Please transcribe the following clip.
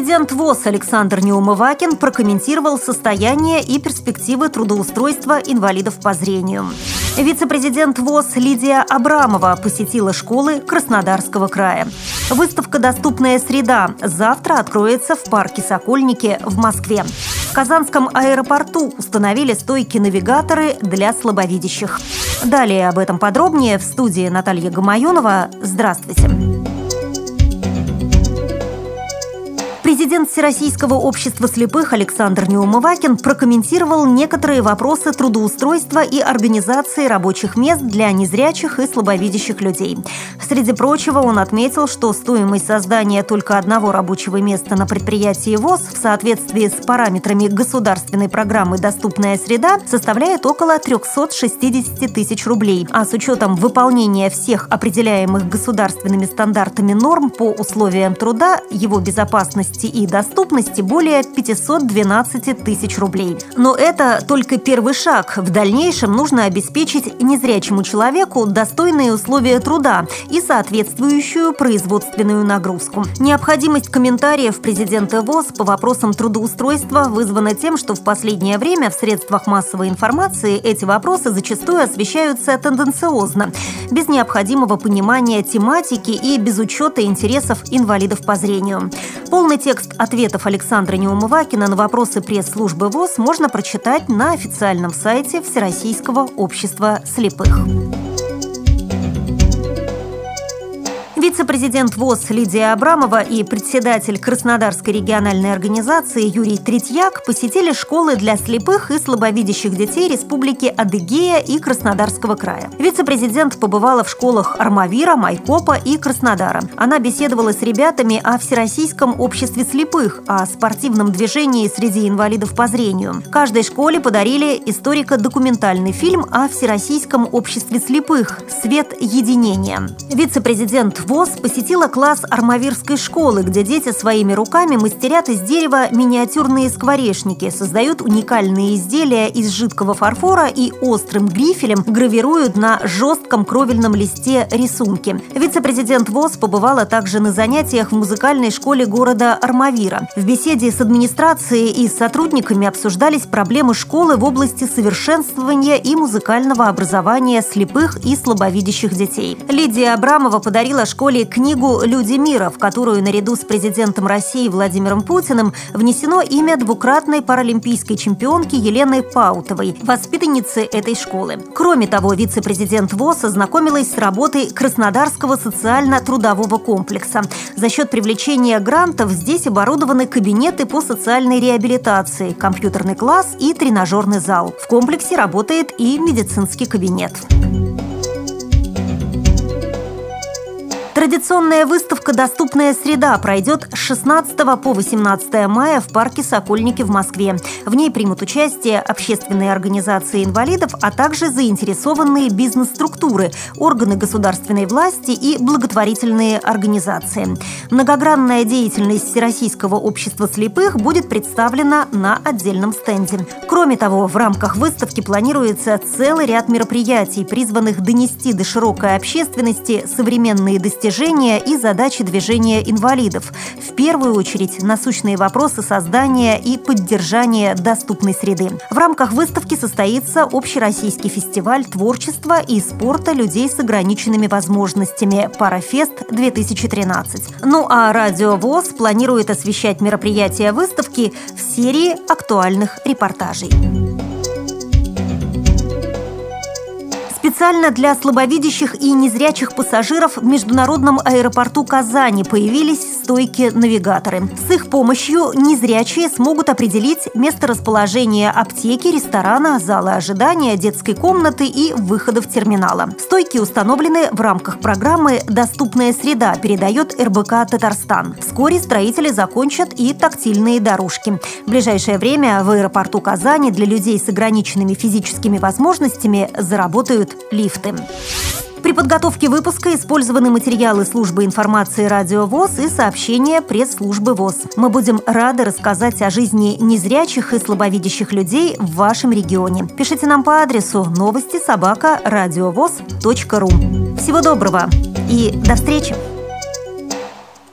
Вице-президент ВОЗ Александр Неумывакин прокомментировал состояние и перспективы трудоустройства инвалидов по зрению. Вице-президент ВОЗ Лидия Абрамова посетила школы Краснодарского края. Выставка «Доступная среда» завтра откроется в парке «Сокольники» в Москве. В Казанском аэропорту установили стойки-навигаторы для слабовидящих. Далее об этом подробнее в студии Наталья Гамаюнова. Здравствуйте. Президент Всероссийского общества слепых Александр Неумывакин прокомментировал некоторые вопросы трудоустройства и организации рабочих мест для незрячих и слабовидящих людей. Среди прочего, он отметил, что стоимость создания только одного рабочего места на предприятии ВОЗ в соответствии с параметрами государственной программы «Доступная среда» составляет около 360 тысяч рублей, а с учетом выполнения всех определяемых государственными стандартами норм по условиям труда, его безопасности и доступности более 512 тысяч рублей. Но это только первый шаг. В дальнейшем нужно обеспечить незрячему человеку достойные условия труда и соответствующую производственную нагрузку. Необходимость комментариев президента ВОЗ по вопросам трудоустройства вызвана тем, что в последнее время в средствах массовой информации эти вопросы зачастую освещаются тенденциозно, без необходимого понимания тематики и без учета интересов инвалидов по зрению. Полный текст ответов Александра Неумывакина на вопросы пресс-службы ВОЗ можно прочитать на официальном сайте Всероссийского общества слепых. Вице-президент ВОЗ Лидия Абрамова и председатель Краснодарской региональной организации Юрий Третьяк посетили школы для слепых и слабовидящих детей Республики Адыгея и Краснодарского края. Вице-президент побывала в школах Армавира, Майкопа и Краснодара. Она беседовала с ребятами о Всероссийском обществе слепых, о спортивном движении среди инвалидов по зрению. Каждой школе подарили историко-документальный фильм о Всероссийском обществе слепых «Свет единения». Вице-президент ВОЗ посетила класс армавирской школы, где дети своими руками мастерят из дерева миниатюрные скворечники, создают уникальные изделия из жидкого фарфора и острым грифелем гравируют на жестком кровельном листе рисунки. Вице-президент ВОЗ побывала также на занятиях в музыкальной школе города Армавира. В беседе с администрацией и сотрудниками обсуждались проблемы школы в области совершенствования и музыкального образования слепых и слабовидящих детей. Лидия Абрамова подарила школе школе книгу «Люди мира», в которую наряду с президентом России Владимиром Путиным внесено имя двукратной паралимпийской чемпионки Елены Паутовой, воспитанницы этой школы. Кроме того, вице-президент ВОЗ ознакомилась с работой Краснодарского социально-трудового комплекса. За счет привлечения грантов здесь оборудованы кабинеты по социальной реабилитации, компьютерный класс и тренажерный зал. В комплексе работает и медицинский кабинет. Традиционная выставка «Доступная среда» пройдет с 16 по 18 мая в парке «Сокольники» в Москве. В ней примут участие общественные организации инвалидов, а также заинтересованные бизнес-структуры, органы государственной власти и благотворительные организации. Многогранная деятельность Всероссийского общества слепых будет представлена на отдельном стенде. Кроме того, в рамках выставки планируется целый ряд мероприятий, призванных донести до широкой общественности современные достижения достижения и задачи движения инвалидов. В первую очередь насущные вопросы создания и поддержания доступной среды. В рамках выставки состоится общероссийский фестиваль творчества и спорта людей с ограниченными возможностями «Парафест-2013». Ну а Радио ВОЗ планирует освещать мероприятия выставки в серии актуальных репортажей. Специально для слабовидящих и незрячих пассажиров в международном аэропорту Казани появились стойки-навигаторы. С их помощью незрячие смогут определить месторасположение аптеки, ресторана, зала ожидания, детской комнаты и выходов терминала. Стойки установлены в рамках программы «Доступная среда», передает РБК «Татарстан». Вскоре строители закончат и тактильные дорожки. В ближайшее время в аэропорту Казани для людей с ограниченными физическими возможностями заработают лифты. При подготовке выпуска использованы материалы службы информации «Радио ВОЗ» и сообщения пресс-службы ВОЗ. Мы будем рады рассказать о жизни незрячих и слабовидящих людей в вашем регионе. Пишите нам по адресу новости собака ру. Всего доброго и до встречи!